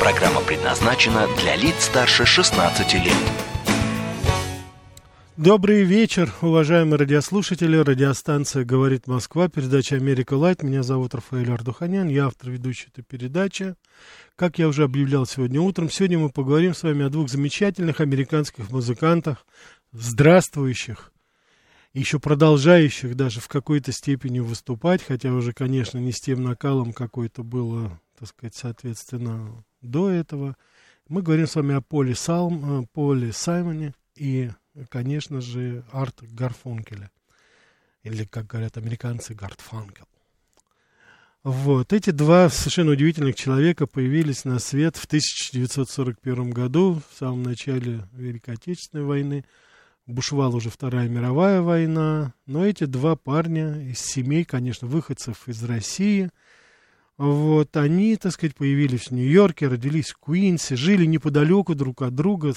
Программа предназначена для лиц старше 16 лет. Добрый вечер, уважаемые радиослушатели. Радиостанция «Говорит Москва», передача «Америка Лайт». Меня зовут Рафаэль Ардуханян, я автор ведущей этой передачи. Как я уже объявлял сегодня утром, сегодня мы поговорим с вами о двух замечательных американских музыкантах, здравствующих, еще продолжающих даже в какой-то степени выступать, хотя уже, конечно, не с тем накалом, какой-то было, так сказать, соответственно, до этого. Мы говорим с вами о Поле, Салм, э, Поле Саймоне и, конечно же, Арт Гарфункеле. Или, как говорят американцы, Гартфанкел. Вот. Эти два совершенно удивительных человека появились на свет в 1941 году, в самом начале Великой Отечественной войны. Бушевала уже Вторая мировая война. Но эти два парня из семей, конечно, выходцев из России – вот, они, так сказать, появились в Нью-Йорке, родились в Куинсе, жили неподалеку друг от друга,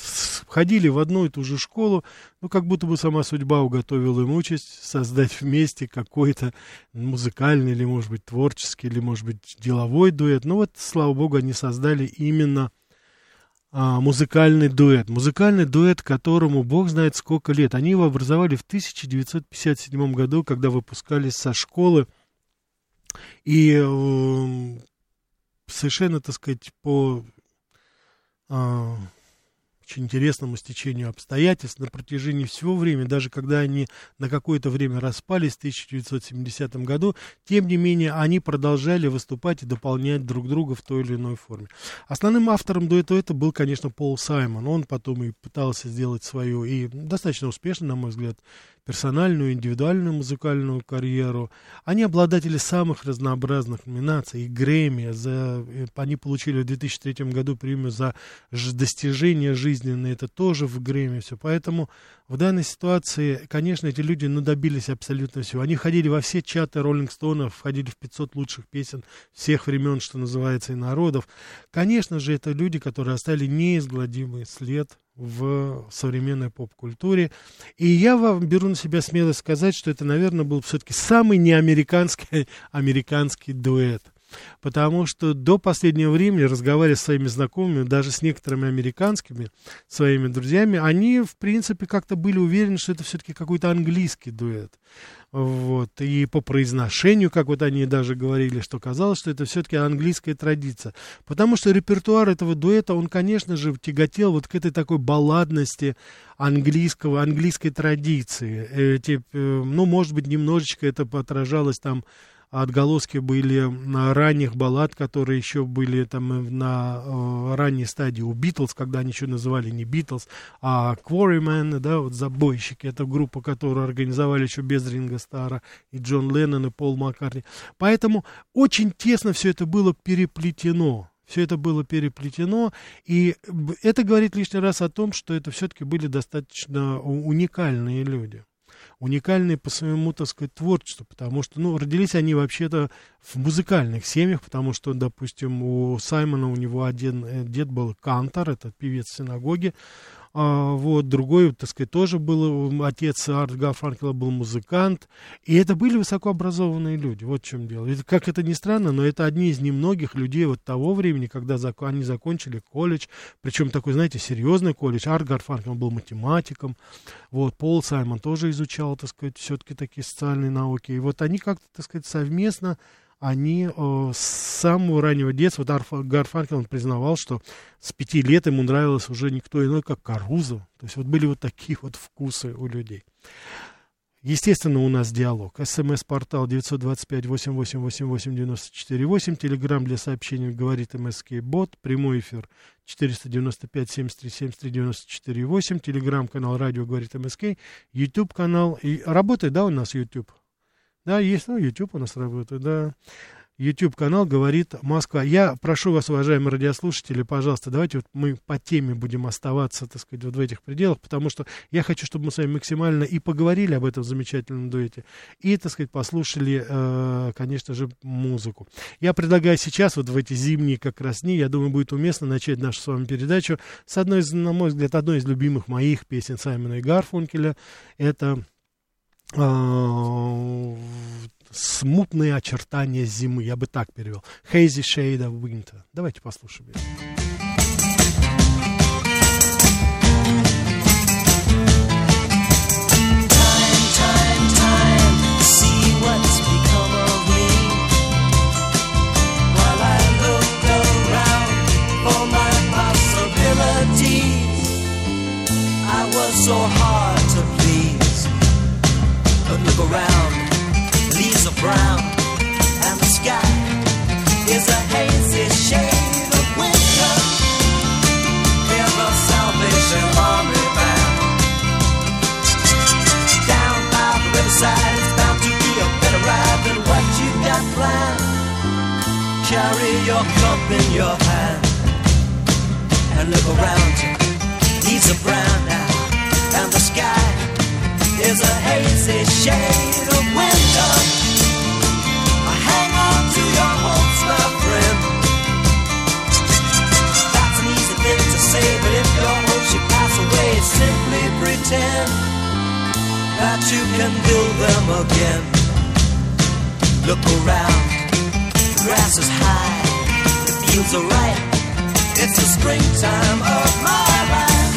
ходили в одну и ту же школу, ну, как будто бы сама судьба уготовила им участь создать вместе какой-то музыкальный или, может быть, творческий, или, может быть, деловой дуэт. Ну, вот, слава богу, они создали именно а, музыкальный дуэт. Музыкальный дуэт, которому бог знает сколько лет. Они его образовали в 1957 году, когда выпускались со школы и э, совершенно, так сказать, по э, очень интересному стечению обстоятельств на протяжении всего времени, даже когда они на какое-то время распались в 1970 году, тем не менее они продолжали выступать и дополнять друг друга в той или иной форме. Основным автором дуэта это был, конечно, Пол Саймон. Он потом и пытался сделать свою, и достаточно успешно, на мой взгляд, персональную, индивидуальную музыкальную карьеру. Они обладатели самых разнообразных номинаций. И Грэмми, за, э, они получили в 2003 году премию за достижения жизненные, это тоже в Грэмми все. Поэтому в данной ситуации, конечно, эти люди ну, добились абсолютно всего. Они входили во все чаты Роллинг Стоунов, входили в 500 лучших песен всех времен, что называется, и народов. Конечно же, это люди, которые оставили неизгладимый след в современной поп-культуре. И я вам беру на себя смелость сказать, что это, наверное, был все-таки самый неамериканский американский дуэт. Потому что до последнего времени, разговаривая с своими знакомыми, даже с некоторыми американскими своими друзьями, они, в принципе, как-то были уверены, что это все-таки какой-то английский дуэт. Вот. И по произношению, как вот они даже говорили, что казалось, что это все-таки английская традиция. Потому что репертуар этого дуэта, он, конечно же, тяготел вот к этой такой балладности английского, английской традиции. Эти, э, ну, может быть, немножечко это отражалось там отголоски были ранних баллад, которые еще были там на э, ранней стадии у Битлз, когда они еще называли не Битлз, а Quarrymen, да, вот забойщики, это группа, которую организовали еще без Ринга Стара, и Джон Леннон, и Пол Маккартни. Поэтому очень тесно все это было переплетено. Все это было переплетено, и это говорит лишний раз о том, что это все-таки были достаточно уникальные люди уникальные по своему, так сказать, творчеству, потому что, ну, родились они вообще-то в музыкальных семьях, потому что, допустим, у Саймона, у него один э, дед был кантор, это певец синагоги, вот, другой, так сказать, тоже был, отец Арт Гарфанкела был музыкант, и это были высокообразованные люди, вот в чем дело. И, как это ни странно, но это одни из немногих людей вот того времени, когда зак они закончили колледж, причем такой, знаете, серьезный колледж, Арт Гарфанкел был математиком, вот, Пол Саймон тоже изучал, так сказать, все-таки такие социальные науки, и вот они как-то, так сказать, совместно они э, с самого раннего детства, вот Арф, он признавал, что с пяти лет ему нравилось уже никто иной, как Карузо. То есть вот были вот такие вот вкусы у людей. Естественно, у нас диалог. СМС-портал 925-8888-94-8. Телеграмм для сообщений говорит МСК Бот. Прямой эфир 495-73-73-94-8. Телеграмм-канал радио говорит МСК. YouTube канал. И работает, да, у нас YouTube? Да, есть, ну, YouTube у нас работает, да. YouTube-канал «Говорит Москва». Я прошу вас, уважаемые радиослушатели, пожалуйста, давайте вот мы по теме будем оставаться, так сказать, вот в этих пределах, потому что я хочу, чтобы мы с вами максимально и поговорили об этом замечательном дуэте, и, так сказать, послушали, э, конечно же, музыку. Я предлагаю сейчас, вот в эти зимние как раз дни, я думаю, будет уместно начать нашу с вами передачу с одной из, на мой взгляд, одной из любимых моих песен Саймона и Гарфункеля. Это смутные очертания зимы, я бы так перевел. Hazy Shade of Winter. Давайте послушаем. Carry your cup in your hand and look around you. Leaves are brown now, and the sky is a hazy shade of winter. Hang on to your hopes, my friend. That's an easy thing to say, but if your hopes should pass away, simply pretend that you can build them again. Look around, grass is high, the fields are ripe. It's the springtime of my life.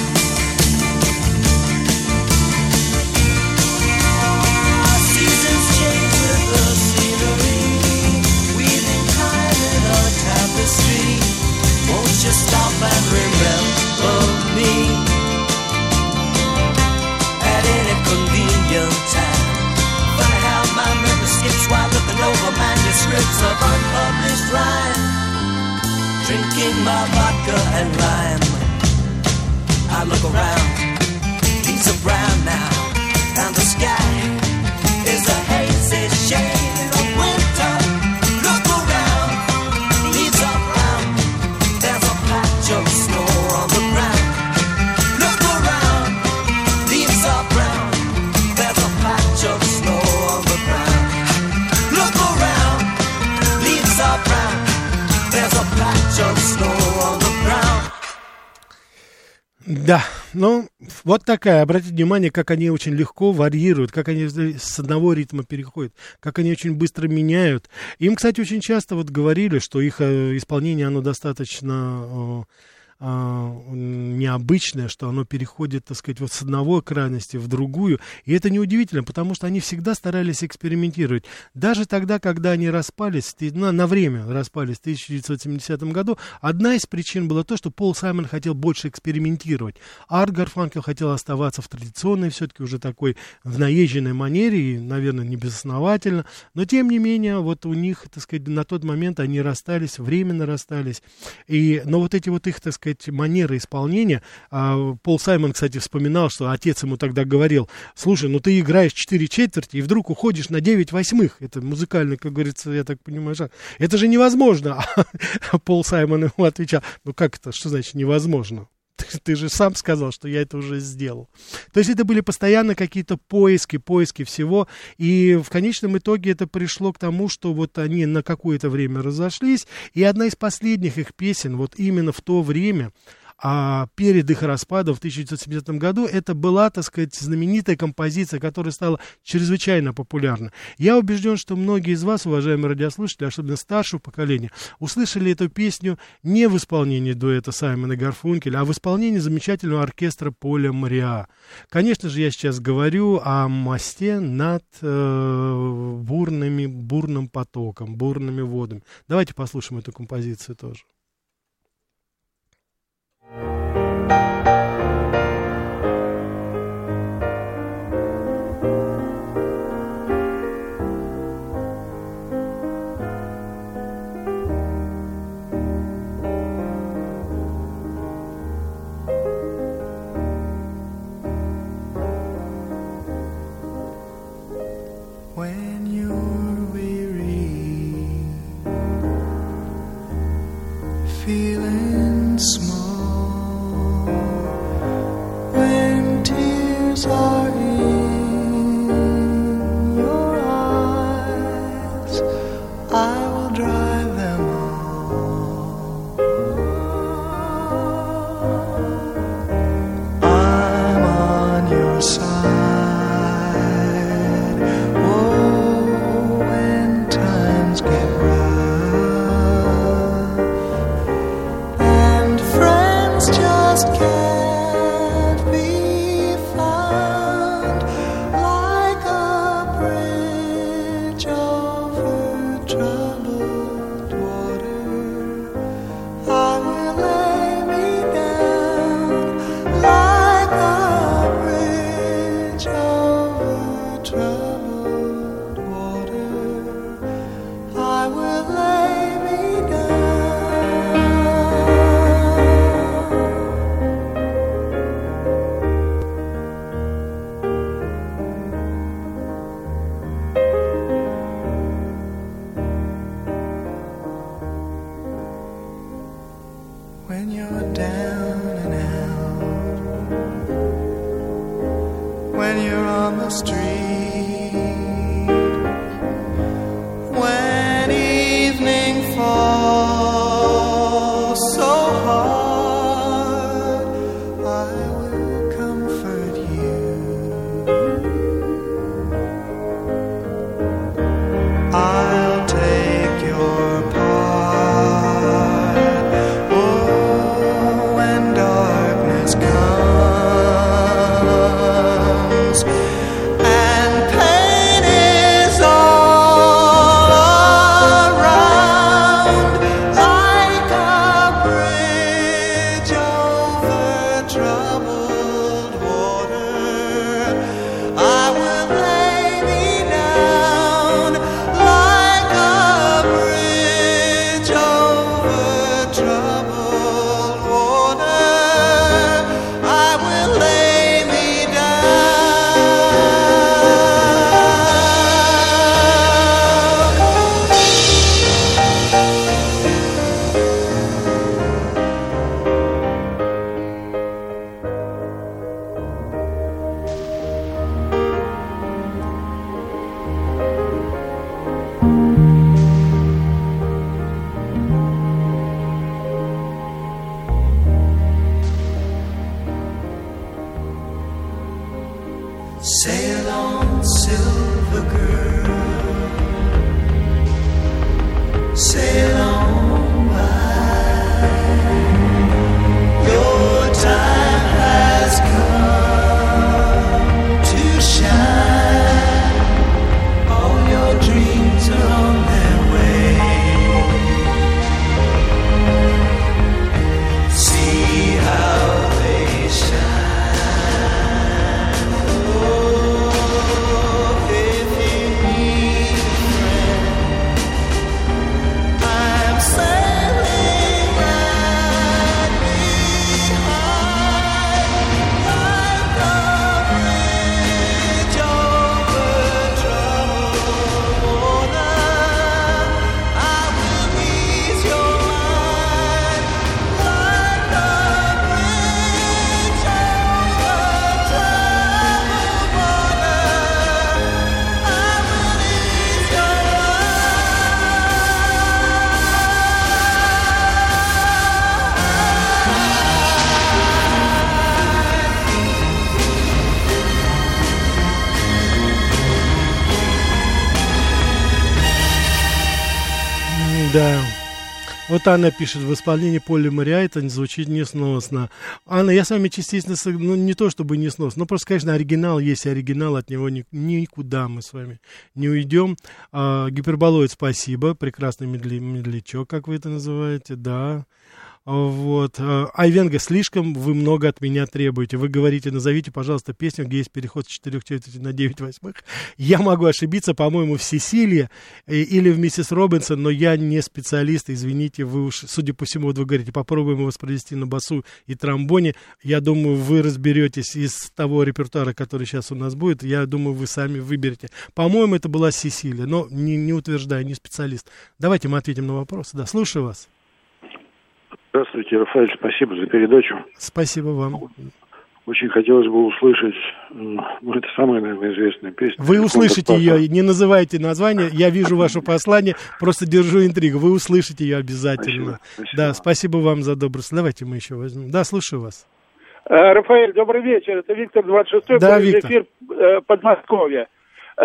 Seasons change with the scenery, weaving time in a tapestry. Won't you stop and remember me at any convenient time? My memory skips while looking over manuscripts of Drinking my vodka and lime. I look around, Да, ну, вот такая. Обратите внимание, как они очень легко варьируют, как они с одного ритма переходят, как они очень быстро меняют. Им, кстати, очень часто вот говорили, что их э, исполнение, оно достаточно э, необычное, что оно переходит, так сказать, вот с одного крайности в другую. И это неудивительно, потому что они всегда старались экспериментировать. Даже тогда, когда они распались, на, на время распались в 1970 году, одна из причин была то, что Пол Саймон хотел больше экспериментировать. Арт Гарфанкел хотел оставаться в традиционной, все-таки уже такой, в наезженной манере, и, наверное, не безосновательно. Но, тем не менее, вот у них, так сказать, на тот момент они расстались, временно расстались. И, но вот эти вот их, так сказать, манеры исполнения. А, Пол Саймон, кстати, вспоминал, что отец ему тогда говорил, слушай, ну ты играешь 4 четверти и вдруг уходишь на 9 восьмых. Это музыкальный, как говорится, я так понимаю, жанр. Это же невозможно. А Пол Саймон ему отвечал, ну как это, что значит невозможно? Ты, же сам сказал, что я это уже сделал. То есть это были постоянно какие-то поиски, поиски всего. И в конечном итоге это пришло к тому, что вот они на какое-то время разошлись. И одна из последних их песен, вот именно в то время, а перед их распадом в 1970 году это была, так сказать, знаменитая композиция, которая стала чрезвычайно популярна. Я убежден, что многие из вас, уважаемые радиослушатели, особенно старшего поколения, услышали эту песню не в исполнении дуэта Саймона Гарфункеля, а в исполнении замечательного оркестра Поля Мариа. Конечно же, я сейчас говорю о мосте над э, бурными, бурным потоком, бурными водами. Давайте послушаем эту композицию тоже. Вот Анна пишет, в исполнении Поли Мариа это звучит несносно. Анна, я с вами частично, ну не то чтобы несносно, но просто, конечно, оригинал есть оригинал, от него ни- никуда мы с вами не уйдем. А, гиперболоид, спасибо, прекрасный медли- медлячок, как вы это называете, да. Вот. а, Айвенга, слишком вы много от меня требуете. Вы говорите, назовите, пожалуйста, песню, где есть переход с 4 четверти на 9 восьмых. Я могу ошибиться, по-моему, в Сесилии э, или в Миссис Робинсон, но я не специалист, извините, вы уж, судя по всему, вот вы говорите, попробуем воспроизвести на басу и тромбоне. Я думаю, вы разберетесь из того репертуара, который сейчас у нас будет. Я думаю, вы сами выберете. По-моему, это была Сесилия, но не, не утверждаю, не специалист. Давайте мы ответим на вопросы. Да, слушаю вас. Здравствуйте, Рафаэль, спасибо за передачу. Спасибо вам. Очень хотелось бы услышать, ну, это самая, наверное, известная песня. Вы «Телефон услышите Паспорта». ее, не называйте название, я вижу ваше послание, просто держу интригу. Вы услышите ее обязательно. Спасибо, спасибо. Да, спасибо вам за добрость. Давайте мы еще возьмем. Да, слушаю вас. Э, Рафаэль, добрый вечер. Это Виктор 26-й, Да, Виктор. эфир э, Подмосковья.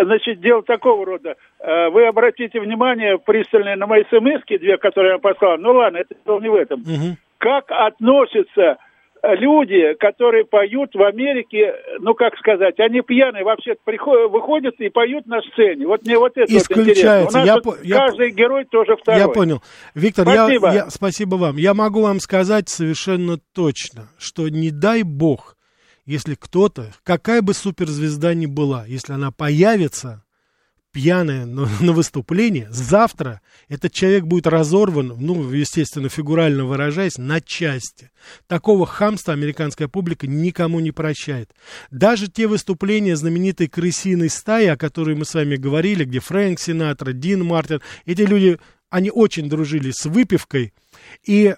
Значит, дело такого рода. Э, Вы обратите внимание пристальное на мои смс две, которые я послал. Ну ладно, это дело не в этом. Мгм. Как относятся э, люди, которые поют в Америке, ну как сказать, они пьяные вообще приходят, выходят и поют на сцене. Вот мне вот это вот интересно. Исключается. У нас Я вот по- я каждый герой тоже второй. Я понял. Виктор, я- Спасибо. Я, спасибо вам. Я могу вам сказать совершенно точно, что не дай бог, если кто-то, какая бы суперзвезда ни была, если она появится пьяная на, на выступлении, завтра этот человек будет разорван, ну, естественно, фигурально выражаясь, на части. Такого хамства американская публика никому не прощает. Даже те выступления знаменитой крысиной стаи, о которой мы с вами говорили, где Фрэнк Синатра, Дин Мартин, эти люди, они очень дружили с выпивкой, И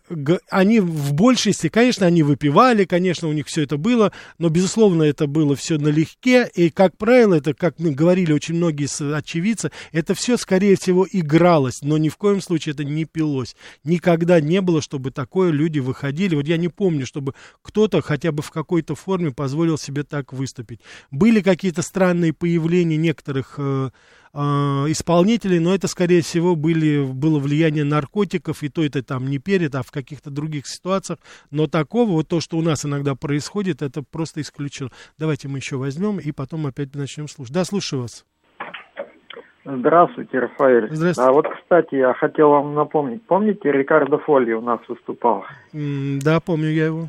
они в большей степени, конечно, они выпивали, конечно, у них все это было, но, безусловно, это было все налегке. И, как правило, это, как мы говорили очень многие очевидцы, это все, скорее всего, игралось, но ни в коем случае это не пилось. Никогда не было, чтобы такое люди выходили. Вот я не помню, чтобы кто-то хотя бы в какой-то форме позволил себе так выступить. Были какие-то странные появления некоторых э, э, исполнителей, но это, скорее всего, были, было влияние наркотиков, и то это там не перед, а в каких-то других ситуациях. Но такого, вот то, что у нас иногда происходит, это просто исключено. Давайте мы еще возьмем и потом опять начнем слушать. Да, слушаю вас. Здравствуйте, Рафаэль. Здравствуйте. А вот, кстати, я хотел вам напомнить. Помните, Рикардо Фолли у нас выступал? М, Да, помню я его.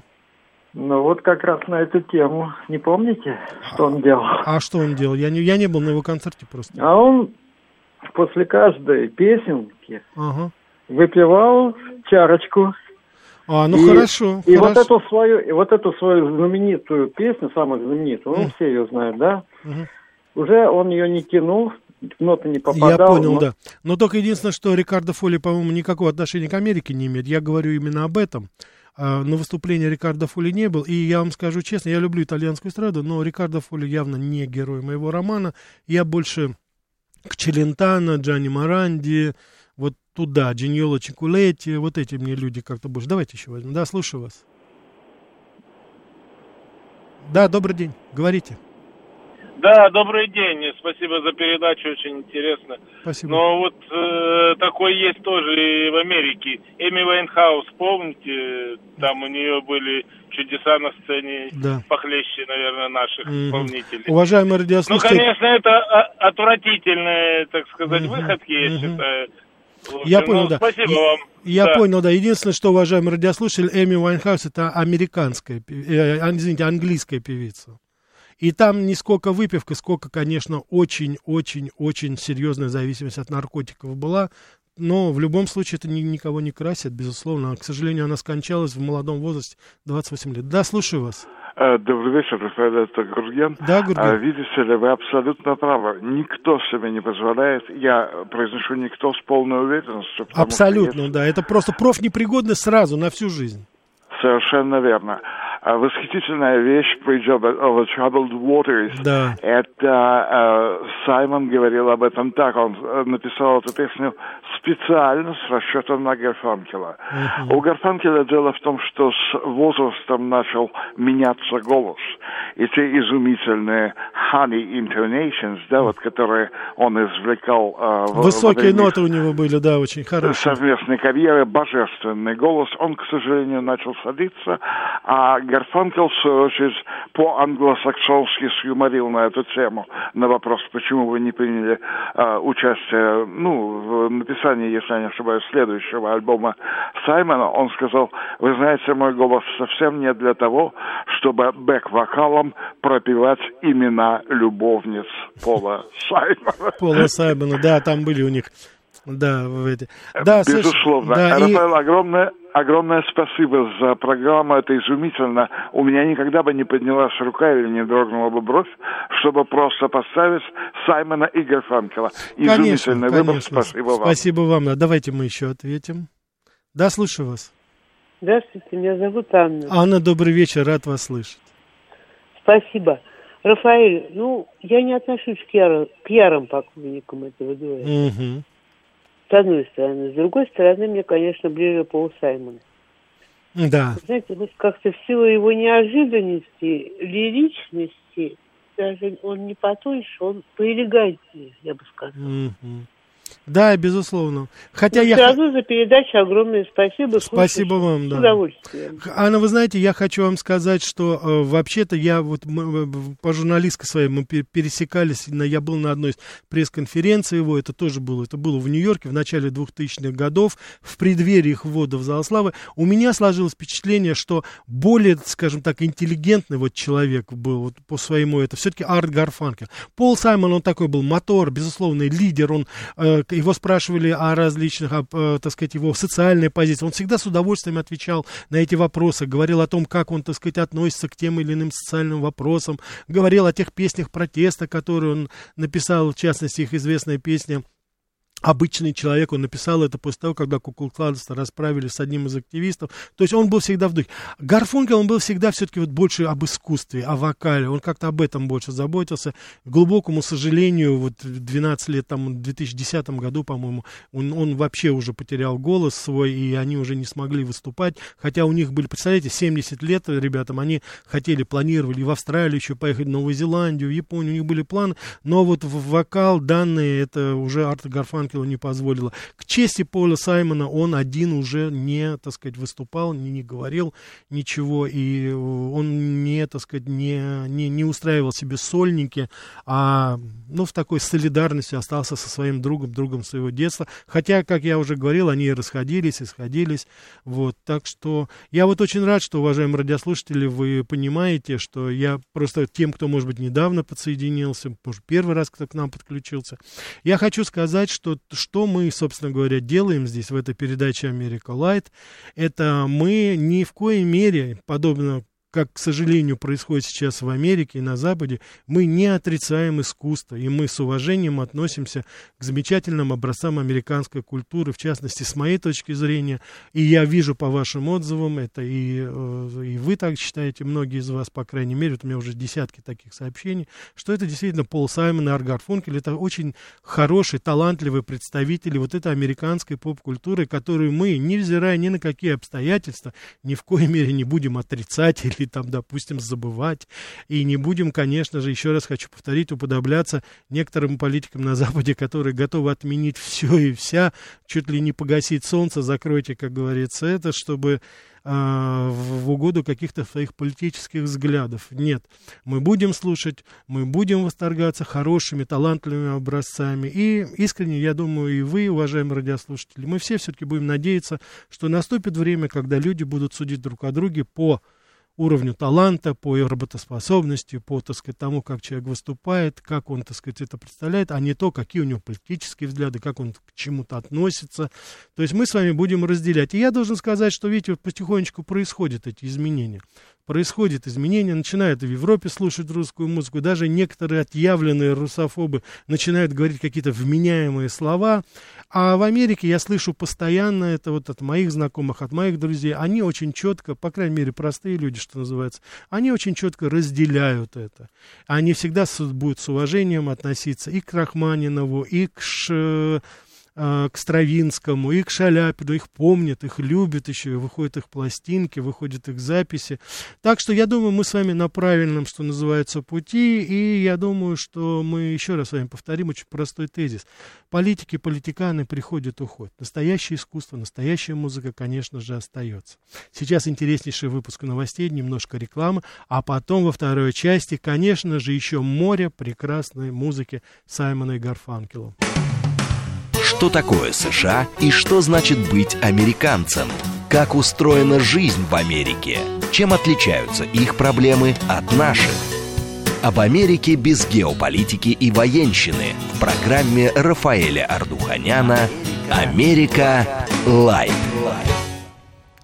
Ну вот как раз на эту тему. Не помните, что он делал? А что он делал? Я не, я не был на его концерте просто. А он после каждой песенки Ага. Выпивал чарочку. А, ну и, хорошо. И вот хорошо. эту свою, и вот эту свою знаменитую песню, самую знаменитую, ну все ее знают, да? Уже он ее не тянул, ноты не Я попадал. понял, но- да. Но только единственное, что Рикардо Фоли, по-моему, никакого отношения к Америке не имеет. Я говорю именно об этом. А, на выступление Рикардо Фоли не был. И я вам скажу честно, я люблю итальянскую эстраду, но Рикардо Фоли явно не герой моего романа. Я больше к Челентано, Джанни Маранди, вот туда, Джиньоло Чикулетти, вот эти мне люди как-то больше. Давайте еще возьмем. Да, слушаю вас. Да, добрый день. Говорите. Да, добрый день. Спасибо за передачу, очень интересно. Спасибо. Но вот э, такой есть тоже и в Америке. Эми Вайнхаус, помните, там у нее были чудеса на сцене, Да. похлеще, наверное, наших Мгм. исполнителей. Уважаемые Ну, радиослушатели, конечно, это а, отвратительные, так сказать, Мгм, выходки, я мгм. считаю. Общем, Я понял, ну, да. Спасибо И- вам. Я Да. понял, да. Единственное, что, уважаемый радиослушатель, Эми Уайнхаус это американская, э, а, извините, английская певица. И там не сколько выпивка, сколько, конечно, очень-очень-очень серьезная зависимость от наркотиков была. Но в любом случае это ни- никого не красит, безусловно. К сожалению, она скончалась в молодом возрасте, 28 лет. Да, слушаю вас. Э, Добрый вечер, Рафаэль, Гурген. Да, Гурген. А, Видите ли, вы абсолютно правы. Никто себе не позволяет, я произношу никто с полной уверенностью. потому что Абсолютно, есть- да. Это просто профнепригодность сразу, на всю жизнь. Совершенно верно. А, Восхитительная вещь Bridge over Troubled Waters. Да. Это э, Саймон говорил об этом так. Он э, написал эту песню специально с расчетом на Гарфанкела. У Гарфанкела дело в том, что с возрастом начал меняться голос. И те изумительные honey intonations, да, вот, которые он извлекал э, в- Высокие время ноты у него были, да, очень хорошие. совместной карьеры, божественный голос, он, к сожалению, начал садиться, а Гарфанкел, свою очередь, по-англосаксонски сюморил на эту тему, на вопрос, почему вы не приняли э, участие, ну, в написании, если я не ошибаюсь, следующего альбома Саймона, он сказал, вы знаете, мой голос совсем не для того, чтобы бэк-вокалом пропевать имена любовниц Пола Саймона. Пола Сайбана, да, там были у них, да, в эти. Да, слушай, Безусловно. да, и- Рафаэл, огромное, огромное спасибо за программу. Это изумительно. У меня никогда бы не поднялась рука или не дрогнула бы бровь, чтобы просто поставить Саймона и Гарфанкела. Конечно, Изумительный выбор. конечно. Спасибо вам. Спасибо вам. Да, давайте мы еще ответим. Да, слушаю вас. Здравствуйте, меня зовут Анна. Анна, добрый вечер, рад вас слышать. Спасибо. Рафаэль, ну, я не отношусь к, яро- к ярым поклонникам этого дуэта. Мгм. С одной стороны. С другой стороны, мне, конечно, ближе Пол Саймон. Да, Знаете, вот как-то в силу его неожиданности, лиричности, даже он не потоньше, он поэлегантнее, я бы сказала. Мгм. Да, безусловно. Хотя Но я... равно за передачу огромное спасибо. Спасибо слушаю вам, С да. удовольствием. Анна, вы знаете, я хочу вам сказать, что э, вообще-то я вот мы, э, по журналистской своей мы пе- пересекались, на, я был на одной из пресс-конференций его, это тоже было, это было в Нью-Йорке в начале 2000-х годов, в преддверии их ввода в зал славы. У меня сложилось впечатление, что более, скажем так, интеллигентный вот человек был вот по своему, это все-таки Арт Гарфанкел. Пол Саймон, он такой был мотор, безусловный лидер, он, э, его спрашивали о различных, о, э, так сказать, его социальной позиции. Он всегда с удовольствием отвечал на эти вопросы, говорил о том, как он, так сказать, относится к тем или иным социальным вопросам, говорил о тех песнях протеста, которые он написал, в частности, их известная песня обычный человек, он написал это после того, когда Куклкланство расправили с одним из активистов. То есть он был всегда в духе. Гарфункел, он был всегда все-таки вот больше об искусстве, о вокале. Он как-то об этом больше заботился. К глубокому сожалению, вот 12 лет, там, в 2010 году, по-моему, он, он вообще уже потерял голос свой, и они уже не смогли выступать. Хотя у них были, представляете, 70 лет ребятам, они хотели, планировали в Австралию еще поехать, в Новую Зеландию, в Японию, у них были планы. Но вот в вокал данные, это уже Арт Гарфанкел Франкела не позволила. К чести Пола Саймона он один уже не, так сказать, выступал, не, не говорил ничего, и э, он не, так сказать, не, не, не устраивал себе сольники, а, ну, в такой солидарности остался со своим другом, другом своего детства. Хотя, как я уже говорил, они расходились, и сходились, вот, так что я вот очень рад, что, уважаемые радиослушатели, вы понимаете, что я просто тем, кто, может быть, недавно подсоединился, может, первый раз кто к нам подключился, я хочу сказать, что что мы, собственно говоря, делаем здесь в этой передаче «Америка Лайт», это мы ни в коей мере, подобно как, к сожалению, происходит сейчас в Америке и на Западе, мы не отрицаем искусство, и мы с уважением относимся к замечательным образцам американской культуры, в частности, с моей точки зрения, и я вижу по вашим отзывам, это и, э, и вы так считаете, многие из вас, по крайней мере, вот у меня уже десятки таких сообщений, что это действительно Пол Саймон и Аргар Функель, это очень хорошие, талантливые представители вот этой американской поп-культуры, которую мы, невзирая ни на какие обстоятельства, ни в коей мере не будем отрицать или там, допустим, забывать. И не будем, конечно же, еще раз хочу повторить, уподобляться некоторым политикам на Западе, которые готовы отменить все и вся, чуть ли не погасить солнце, закройте, как говорится, это, чтобы а, в угоду каких-то своих политических взглядов. Нет, мы будем слушать, мы будем восторгаться хорошими, талантливыми образцами. И искренне, я думаю, и вы, уважаемые радиослушатели, мы все все-таки будем надеяться, что наступит время, когда люди будут судить друг о друге по уровню таланта, по работоспособности, по, так сказать, тому, как человек выступает, как он, так сказать, это представляет, а не то, какие у него политические взгляды, как он к чему-то относится. То есть мы с вами будем разделять. И я должен сказать, что, видите, вот потихонечку происходят эти изменения происходит изменение, начинают в Европе слушать русскую музыку, даже некоторые отъявленные русофобы начинают говорить какие-то вменяемые слова, а в Америке я слышу постоянно это вот от моих знакомых, от моих друзей, они очень четко, по крайней мере, простые люди, что называется, они очень четко разделяют это. Они всегда будут с уважением относиться и к Рахманинову, и к Ш к Стравинскому, и к Шаляпину, их помнят, их любят еще, выходят их пластинки, выходят их записи. Так что я думаю, мы с вами на правильном, что называется, пути, и я думаю, что мы еще раз с вами повторим очень простой тезис. Политики, политиканы приходят, уходят. Настоящее искусство, настоящая музыка, конечно же, остается. Сейчас интереснейший выпуск новостей, немножко рекламы, а потом во второй части, конечно же, еще море прекрасной музыки Саймона и Гарфанкела что такое США и что значит быть американцем, как устроена жизнь в Америке, чем отличаются их проблемы от наших. Об Америке без геополитики и военщины в программе Рафаэля Ардуханяна «Америка. Light».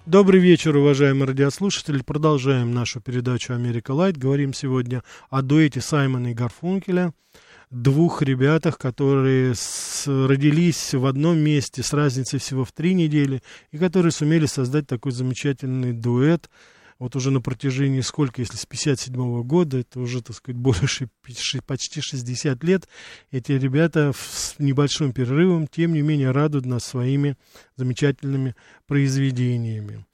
Добрый вечер, уважаемые радиослушатели. Продолжаем нашу передачу «Америка Light». Говорим сегодня о дуэте Саймона и Гарфункеля – двух ребятах, которые с, родились в одном месте с разницей всего в три недели, и которые сумели создать такой замечательный дуэт, вот уже на протяжении сколько, если с 57 -го года, это уже, так сказать, больше, почти 60 лет, эти ребята с небольшим перерывом, тем не менее, радуют нас своими замечательными произведениями.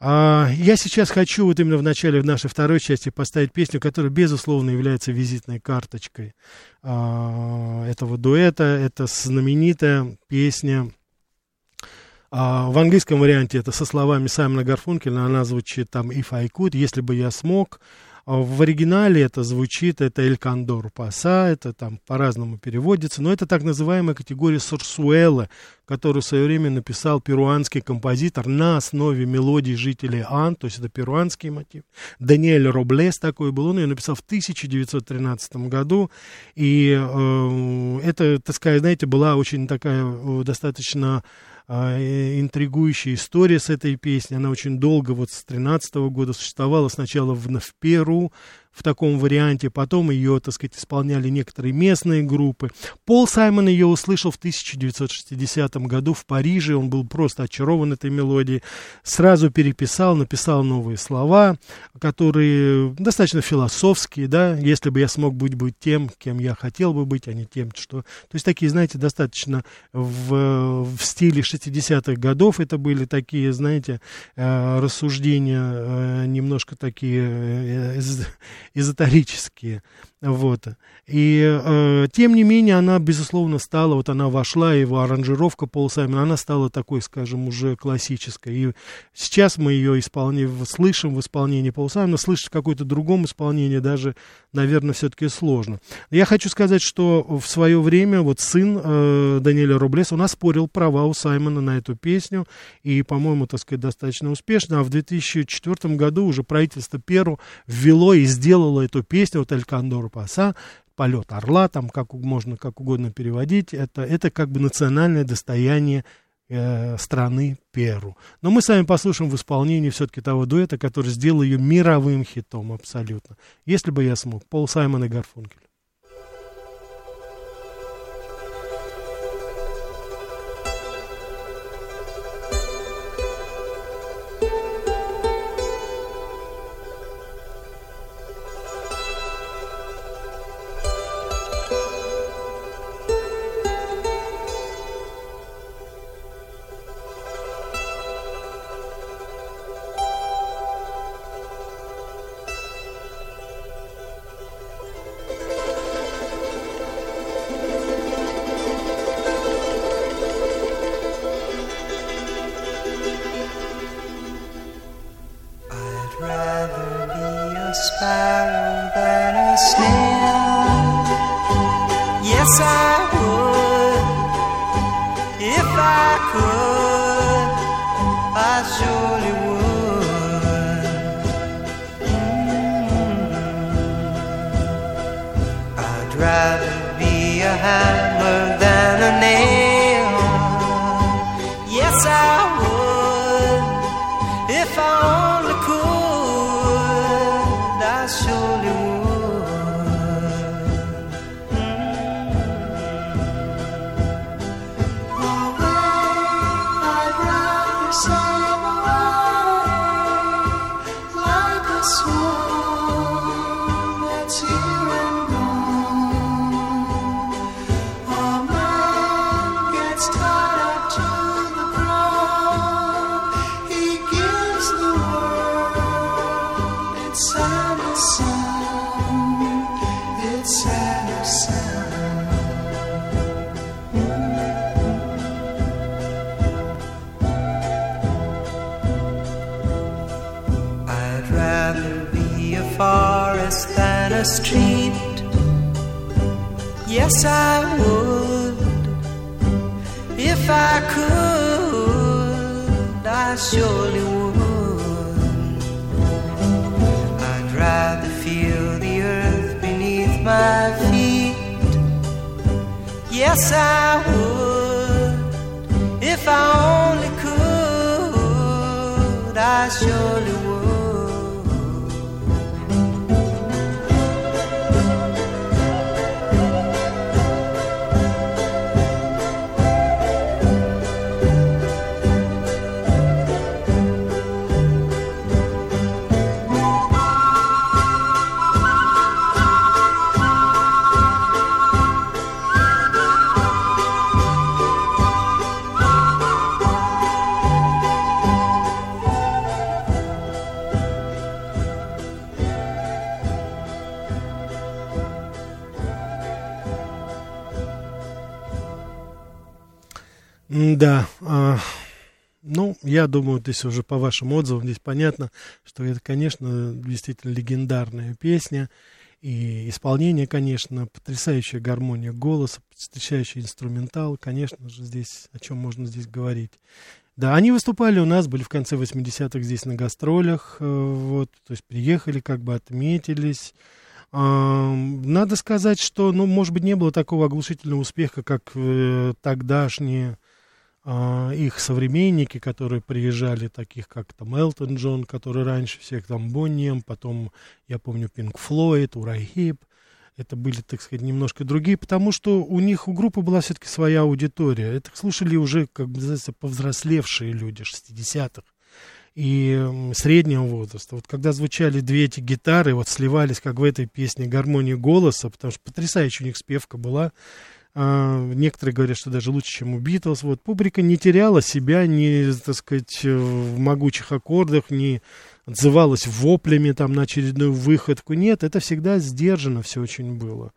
А, я сейчас хочу вот именно в начале в нашей второй части поставить песню, которая, безусловно, является визитной карточкой а, этого дуэта. Это знаменитая песня а, в английском варианте это со словами Саймона Гарфункеля, она звучит там «If I could», «Если бы я смог». А в оригинале это звучит, это «Эль Кондор Паса», это там по-разному переводится, но это так называемая категория сорсуэла, которую в свое время написал перуанский композитор на основе мелодий жителей Ан, то есть это перуанский мотив. Даниэль Роблес такой был, он ее написал в 1913 году, и э, это, так сказать, знаете, была очень такая э, достаточно интригующая история с этой песней. Она очень долго, вот с 13 года существовала сначала в, в Перу, в таком варианте, потом ее, так сказать, исполняли некоторые местные группы. Пол Саймон ее услышал в 1960 году в Париже, он был просто очарован этой мелодией, сразу переписал, написал новые слова, которые достаточно философские, да, если бы я смог быть, быть тем, кем я хотел бы быть, а не тем, что... То есть такие, знаете, достаточно в, в стиле 60-х годов это были такие, знаете, э, рассуждения э, немножко такие э, эзотерические. Вот. И э, тем не менее она, безусловно, стала, вот она вошла, его аранжировка Пол Саймон, она стала такой, скажем, уже классической. И сейчас мы ее исполняем, слышим в исполнении Пола Саймона, слышать в какой-то другом исполнении даже, наверное, все-таки сложно. Я хочу сказать, что в свое время вот сын э, Даниэля Рублеса, он оспорил права у Саймона на эту песню, и, по-моему, так сказать, достаточно успешно. А в 2004 году уже правительство Перу ввело и сделало эту песню, вот «Эль Кондор Паса», полет орла, там как можно как угодно переводить, это, это как бы национальное достояние э, страны Перу. Но мы с вами послушаем в исполнении все-таки того дуэта, который сделал ее мировым хитом абсолютно. Если бы я смог. Пол Саймон и Гарфункель. If I could, I surely would. I'd rather feel the earth beneath my feet. Yes, I would. If I only could, I surely would. Да, а, ну, я думаю, здесь уже по вашим отзывам здесь понятно, что это, конечно, действительно легендарная песня. И исполнение, конечно, потрясающая гармония голоса, потрясающий инструментал, конечно же, здесь, о чем можно здесь говорить. Да, они выступали у нас, были в конце 80-х здесь на гастролях, э, вот, то есть приехали, как бы отметились. Надо сказать, что, ну, может быть, не было такого оглушительного успеха, как э, тогдашние их современники, которые приезжали, таких как там Элтон Джон, который раньше всех, там Боннием, потом, я помню, Пинк Флойд, Урай Хип, это были, так сказать, немножко другие, потому что у них, у группы была все-таки своя аудитория. Это слушали уже, как бы называется, повзрослевшие люди 60-х и среднего возраста. Вот когда звучали две эти гитары, вот сливались, как в этой песне, гармония голоса, потому что потрясающая у них спевка была, а, некоторые говорят, что даже лучше, чем у Битлз. Вот публика не теряла себя, не, так сказать, э, в могучих аккордах, не отзывалась воплями там на очередную выходку. Нет, это всегда сдержанно все очень было.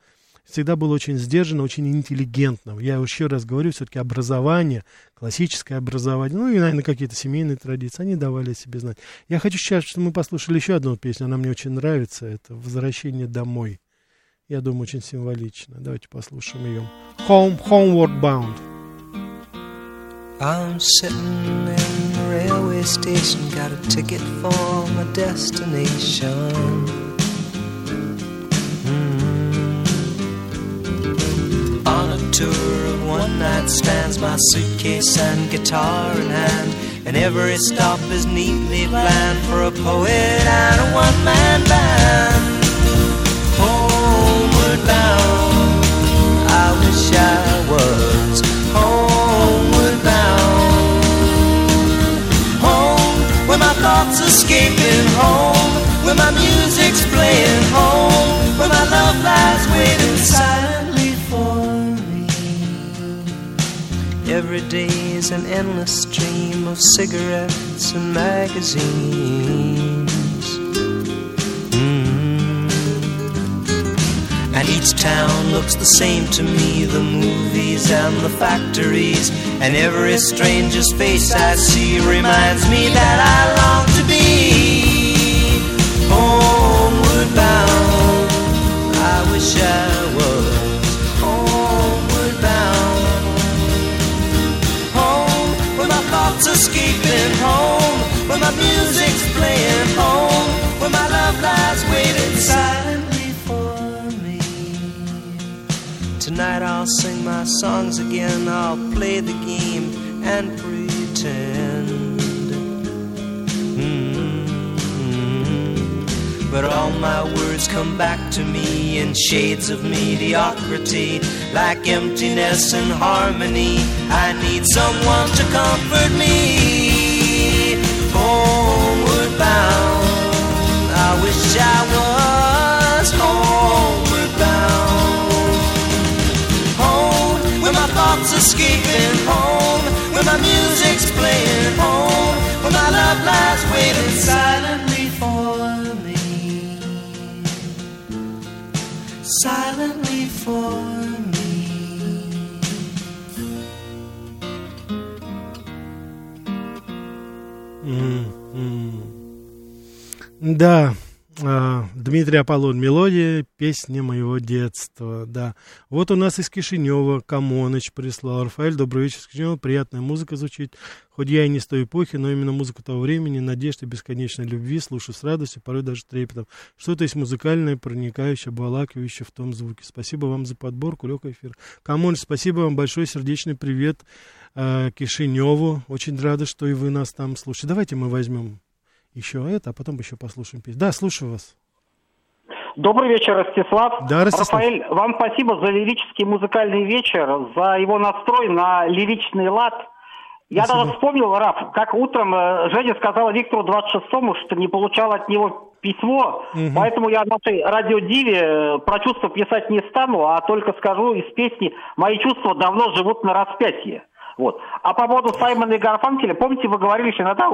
Всегда было очень сдержанно, очень интеллигентно. Я еще раз говорю, все-таки образование, классическое образование, ну и, наверное, какие-то семейные традиции, они давали о себе знать. Я хочу сейчас, чтобы мы послушали еще одну песню, она мне очень нравится, это «Возвращение домой». Я думаю, очень символично. Давайте послушаем ее. Home, Homeward Bound. I'm sitting in the railway station, got a ticket for my destination. Mm. On a tour of one night stands, my suitcase and guitar in hand, and every stop is neatly planned for a poet and a one man band. Escaping home, where my thoughts are home where my music's playing home, where my love lies waiting silently for me. Every day is an endless stream of cigarettes and magazines. Each town looks the same to me the movies and the factories. And every stranger's face I see reminds me that I long to be homeward bound. I wish I was homeward bound. Home, where my thoughts escaping home, where my music's playing I'll sing my songs again, I'll play the game and pretend. Mm. But all my words come back to me in shades of mediocrity, like emptiness and harmony. I need someone to comfort me. Homeward bound, I wish I was When my music's playing home, when my love lies waiting silently for me. Silently for me. Mm. Mm-hmm. Да, Дмитрий Аполлон, мелодия, песня моего детства, да. Вот у нас из Кишинева Камоныч прислал. Рафаэль, добрый вечер, из Кишинева, приятная музыка звучит. Хоть я и не с той эпохи, но именно музыка того времени, надежды, бесконечной любви, слушаю с радостью, порой даже трепетом. Что-то есть музыкальное, проникающее, обволакивающее в том звуке. Спасибо вам за подборку, легкий эфир. Камоныч, спасибо вам большой, сердечный привет э, Кишиневу. Очень рада, что и вы нас там слушаете. Давайте мы возьмем еще это, а потом еще послушаем песню. Да, слушаю вас. Добрый вечер, Ростислав. Да, Ростислав. Рафаэль, вам спасибо за лирический музыкальный вечер, за его настрой на лиричный лад. Я Спасибо. даже вспомнил, Раф, как утром э, Женя сказала Виктору 26-му, что не получал от него письмо, Мгм. поэтому я нашей радиодиве э, про чувства писать не стану, а только скажу из песни «Мои чувства давно живут на распятии». Вот. А по поводу Саймона и Гарфанкеля, помните, вы говорили, что иногда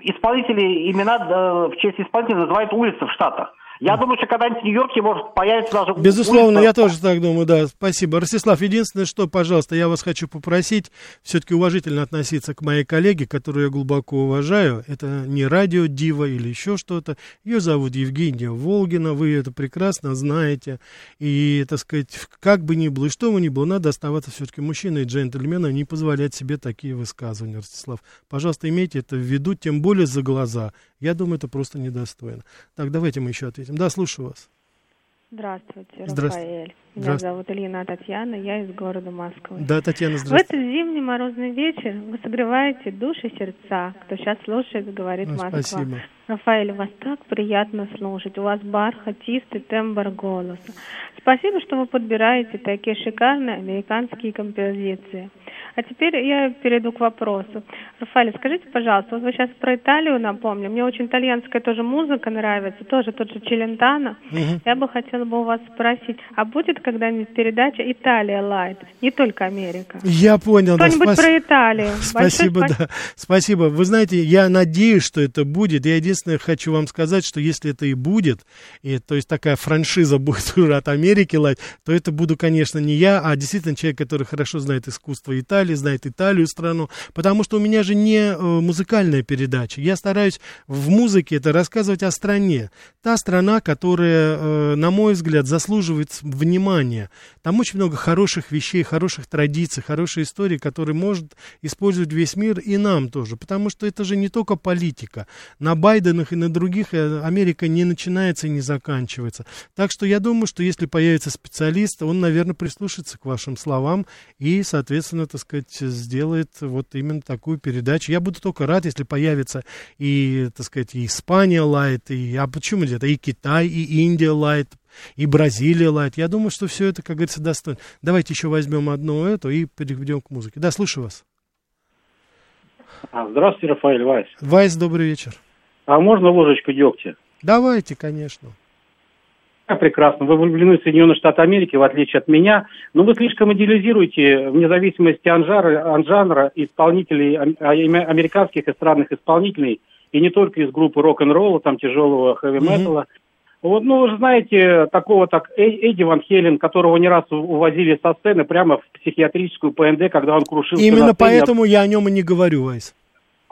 исполнители имена э, в честь исполнителя называют улицы в Штатах. Я думаю, что когда-нибудь в Нью-Йорке может появиться даже Безусловно, улица- я тоже так думаю, да. Спасибо. Ростислав, единственное, что, пожалуйста, я вас хочу попросить все-таки уважительно относиться к моей коллеге, которую я глубоко уважаю. Это не радио Дива или еще что-то. Ее зовут Евгения Волгина, вы это прекрасно знаете. И, так сказать, как бы ни было, и что бы ни было, надо оставаться все-таки мужчиной и джентльменом, не позволять себе такие высказывания, Ростислав. Пожалуйста, имейте это в виду, тем более за глаза. Я думаю, это просто недостойно. Так, давайте мы еще ответим. Да, слушаю вас. Здравствуйте, Здравствуйте. Меня зовут Ильина Татьяна, я из города Москвы. Да, Татьяна, В этот зимний морозный вечер вы согреваете души сердца, кто сейчас слушает, говорит Ну, Москва. спасибо. Рафаэль, вас так приятно слушать. У вас бархатистый тембр голоса. Спасибо, что вы подбираете такие шикарные американские композиции. А теперь я перейду к вопросу. Рафаэль, скажите, пожалуйста, вот вы сейчас про Италию напомнили. Мне очень итальянская тоже музыка нравится, тоже тот же Челентано. Мгм. Я бы хотела бы у вас спросить, а будет когда-нибудь передача «Италия Лайт», не только Америка? Я понял, да. Кто-нибудь спас- про Италию. Спасибо, Большое да. Спасибо. Вы знаете, я надеюсь, что это будет. Я единственное хочу вам сказать, что если это и будет, и, то есть такая франшиза будет уже от Америки, лайт, то это буду, конечно, не я, а действительно человек, который хорошо знает искусство Италии, знает Италию страну, потому что у меня же не э, музыкальная передача. Я стараюсь в музыке это рассказывать о стране. Та страна, которая, э, на мой взгляд, заслуживает с- внимания. Там очень много хороших вещей, хороших традиций, хорошей истории, которые может использовать весь мир и нам тоже. Потому что это же не только политика. На Байденах и на других э, Америка не начинается и не заканчивается. Так что я думаю, что если появится специалист, он, наверное, прислушается к вашим словам и, соответственно, так сказать, сделает вот именно такую передачу. Я буду только рад, если появится и, так сказать, и Испания light, и, а почему где-то, и Китай, и Индия light, и Бразилия light. Я думаю, что все это, как говорится, достойно. Давайте еще возьмем одну эту и перейдем к музыке. Да, слушаю вас. А, Здравствуйте, Рафаэль Вайс. Вайс, добрый вечер. А можно ложечку дегтя? Давайте, конечно. Прекрасно. Вы влюблены в Соединенные Штаты Америки, в отличие от меня. Но вы слишком идеализируете, вне зависимости от жанра, от жанра исполнителей, а- аме- американских эстрадных исполнителей, и не только из группы рок-н-ролла, там тяжелого хэви-металла. Вот, ну, вы же знаете, такого так Э- Эдди Ван Хелен, которого не раз увозили со сцены прямо в психиатрическую ПНД, когда он крушился на Именно поэтому я о нем и не говорю, Вайс.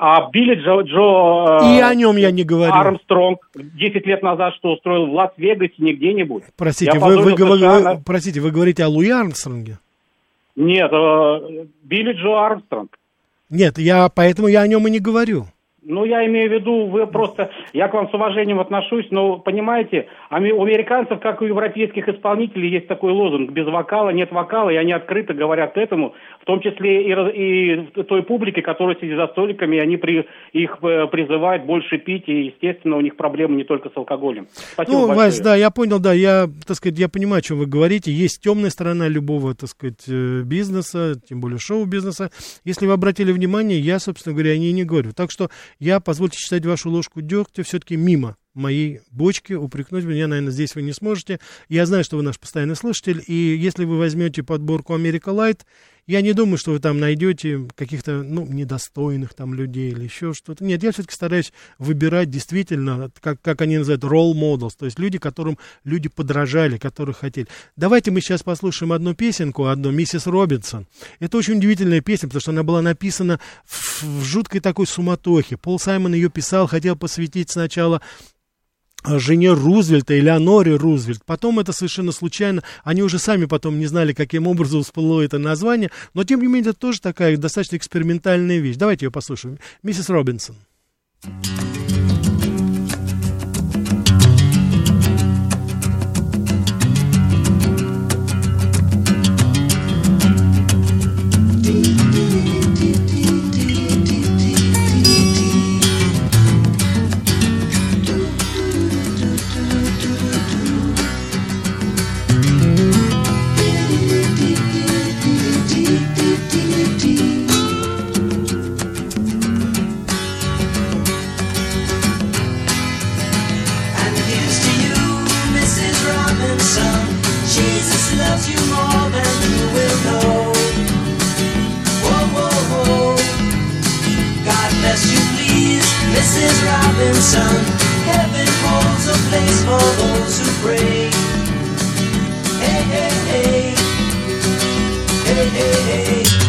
А Билли Джо, Джо э, И о нем я не говорю. Армстронг 10 лет назад что устроил в Лас-Вегасе, не где-нибудь. Простите, Я вы, вы, вы- простите, вы говорите о Луи Армстронге? Нет, э, Билли Джо Армстронг. Нет, я, поэтому я о нем и не говорю. Ну, я имею в виду, вы просто... Я к вам с уважением отношусь, но, понимаете, ами- у американцев, как и у европейских исполнителей, есть такой лозунг «без вокала нет вокала», и они открыто говорят этому, в том числе и, и той публике, которая сидит за столиками, и они при, их э, призывают больше пить, и, естественно, у них проблемы не только с алкоголем. Спасибо ну, большое. Вась, да, я понял, да, я, так сказать, я понимаю, о чем вы говорите. Есть темная сторона любого, так сказать, э, бизнеса, тем более шоу-бизнеса. Если вы обратили внимание, я, собственно говоря, о ней не говорю. Так что я, позвольте считать вашу ложку дегтя все-таки мимо моей бочки, упрекнуть меня, наверное, здесь вы не сможете. Я знаю, что вы наш постоянный слушатель, и если вы возьмете подборку Америка Лайт, я не думаю, что вы там найдете каких-то, ну, недостойных там людей или еще что-то. Нет, я все-таки стараюсь выбирать действительно, как, как они называют, role models, то есть люди, которым люди подражали, которых хотели. Давайте мы сейчас послушаем одну песенку, одну, «Миссис Робинсон». Это очень удивительная песня, потому что она была написана в, в жуткой такой суматохе. Пол Саймон ее писал, хотел посвятить сначала жене Рузвельта, Элеоноре Рузвельт. Потом это совершенно случайно, они уже сами потом не знали, каким образом всплыло это название, но тем не менее это тоже такая достаточно экспериментальная вещь. Давайте ее послушаем. Миссис Робинсон. And Bless you, please, Mrs. Robinson. Heaven holds a place for those who pray. Hey, hey, hey. Hey, hey, hey.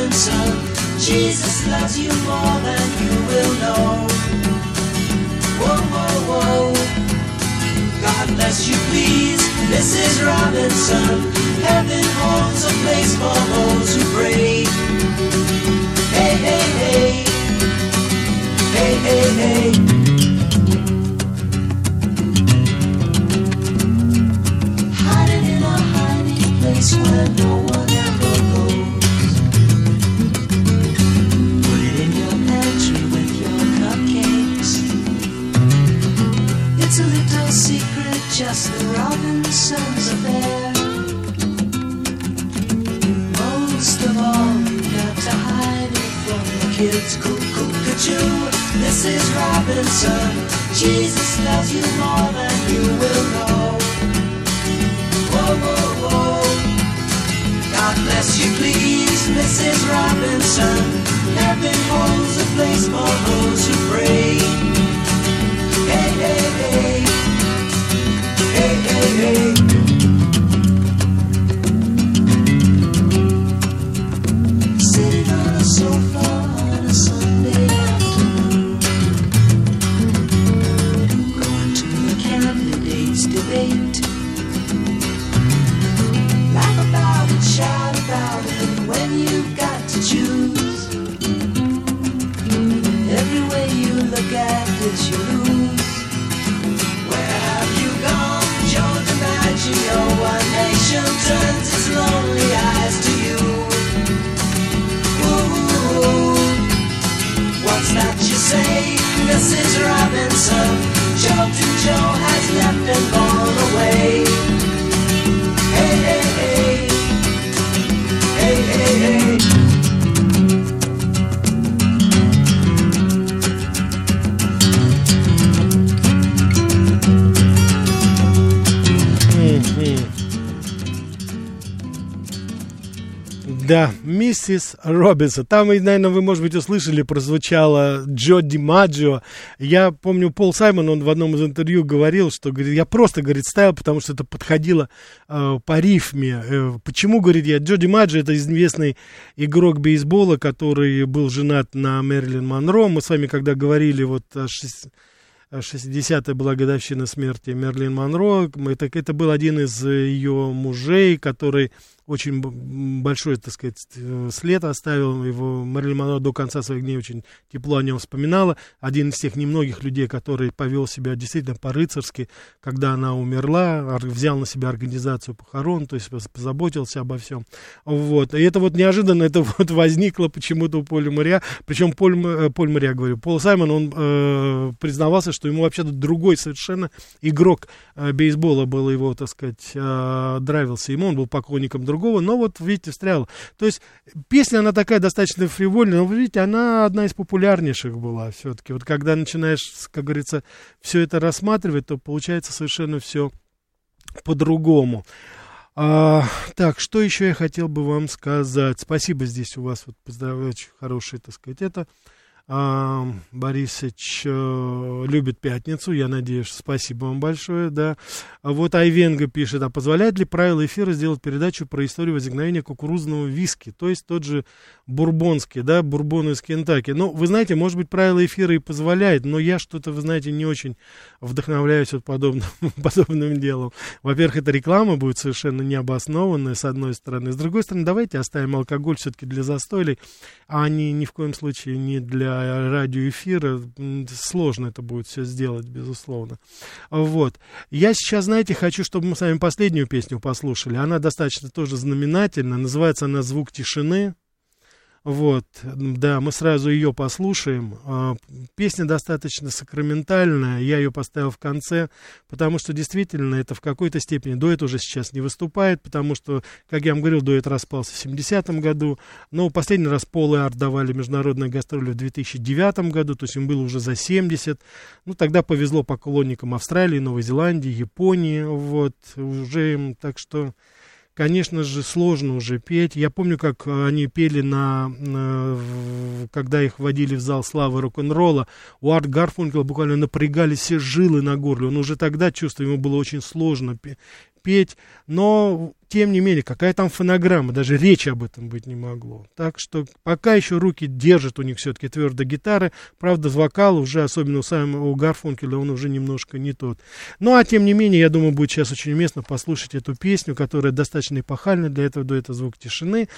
Robinson. Jesus loves you more than you will know. Whoa, whoa, whoa. God bless you, please, Mrs. Robinson. Heaven holds a place for those who pray. Hey, hey, hey. Hey, hey, hey. Hiding in a hiding place where just the Robinsons affair. Most of all, you got to hide it from the kids. Cuckoo, cuckoo, Mrs. Robinson. Jesus loves you more than you will know. Whoa, whoa, whoa. God bless you, please, Mrs. Robinson. Heaven holds a place for those who pray. Робинсон. Там, наверное, вы, может быть, услышали, прозвучало Джо Ди Маджио. Я помню, Пол Саймон, он в одном из интервью говорил, что, говорит, я просто, говорит, ставил, потому что это подходило э, по рифме. Э, почему, говорит, я? Джо Ди Маджио, это известный игрок бейсбола, который был женат на Мэрилин Монро. Мы с вами, когда говорили вот о шесть- 60-я была годовщина смерти Мерлин Монро. Это, это был один из ее мужей, который очень большой, так сказать, э, след оставил. Его Мэрилин Монро до конца своих дней очень тепло о нем вспоминала. Один из тех немногих людей, который повел себя действительно по-рыцарски, когда она умерла, взял на себя организацию похорон, то есть поз- позаботился обо всем. Вот. И это вот неожиданно это вот возникло почему-то у Поля Моря. Причем Поль, э, Поль Моря, говорю, Пол Саймон, он э, признавался, что ему вообще-то другой совершенно игрок э, бейсбола был его, так сказать, э, нравился ему, он был поклонником другого, но вот, видите, встрял. То есть песня, она такая достаточно фривольная, но, вы видите, она одна из популярнейших была все-таки. Вот когда начинаешь, как говорится, все это рассматривать, то получается совершенно все по-другому. А, так, что еще я хотел бы вам сказать? Спасибо здесь у вас, вот, поздравляю, очень хороший, так сказать, это. Борисович э, любит пятницу, я надеюсь, спасибо вам большое, да. А вот Айвенга пишет, а позволяет ли правила эфира сделать передачу про историю возникновения кукурузного виски, то есть тот же бурбонский, да, бурбон из Кентаки. Ну, вы знаете, может быть, правила эфира и позволяет, но я что-то, вы знаете, не очень вдохновляюсь вот подобным, подобным делом. Во-первых, эта реклама будет совершенно необоснованная, с одной стороны. С другой стороны, давайте оставим алкоголь все-таки для застолий, а не ни в коем случае не для радиоэфира. Сложно это будет все сделать, безусловно. Вот. Я сейчас, знаете, хочу, чтобы мы с вами последнюю песню послушали. Она достаточно тоже знаменательна. Называется она «Звук тишины». Вот, да, мы сразу ее послушаем. А, Песня достаточно сакраментальная, я ее поставил в конце, потому что действительно это в какой-то степени, дуэт уже сейчас не выступает, потому что, как я вам говорил, дуэт распался в 70-м году, но последний раз Пол и Арт давали международные гастроли в 2009 году, то есть им было уже за 70, ну тогда повезло поклонникам Австралии, Новой Зеландии, Японии, вот, уже им, так что... Конечно же, сложно уже петь. Я помню, как э, они пели на, в- когда их водили в зал славы рок-н-ролла. У Арт Гарфункела буквально напрягали все жилы на горле. Он уже тогда чувствовал, ему было очень сложно петь, но тем не менее, какая там фонограмма, даже речи об этом быть не могло. Так что пока еще руки держат у них все-таки твердо гитары, правда, вокал уже, особенно у самого Гарфункеля, он уже немножко не тот. Ну, а тем не менее, я думаю, будет сейчас очень уместно послушать эту песню, которая достаточно эпохальна для этого дуэта «Звук тишины».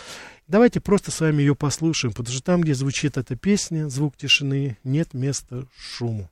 Давайте просто с вами ее послушаем, потому что там, где звучит эта песня, звук тишины, нет места шуму.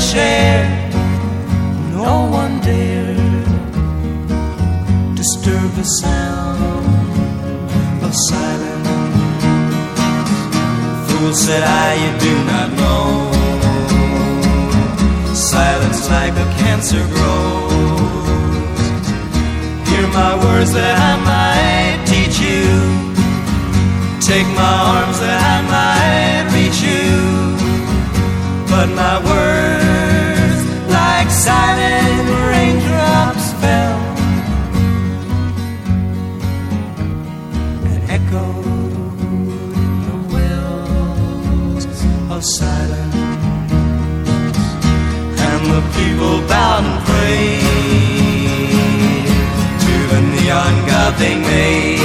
shared. No one dared disturb the sound of silence. Fool said I, you do not know. Silence like a cancer grows. Hear my words that I might teach you. Take my arms that I might reach you. But my words, like silent raindrops, fell and echoed in the wells of silence. And the people bowed and prayed to the neon god they made.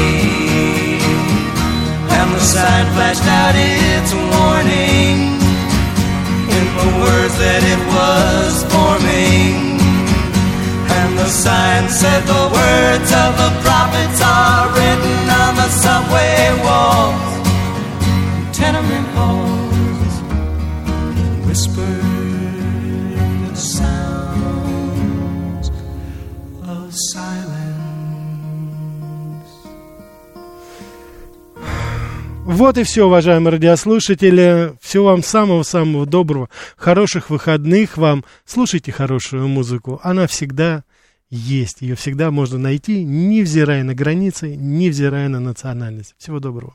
And the sign flashed out its warning in the words that it was forming. And the sign said the words of the prophets are written on the subway walls, Вот и все, уважаемые радиослушатели. Всего вам самого-самого доброго, хороших выходных вам. Слушайте хорошую музыку. Она всегда есть. Ее всегда можно найти, невзирая на границы, невзирая на национальность. Всего доброго.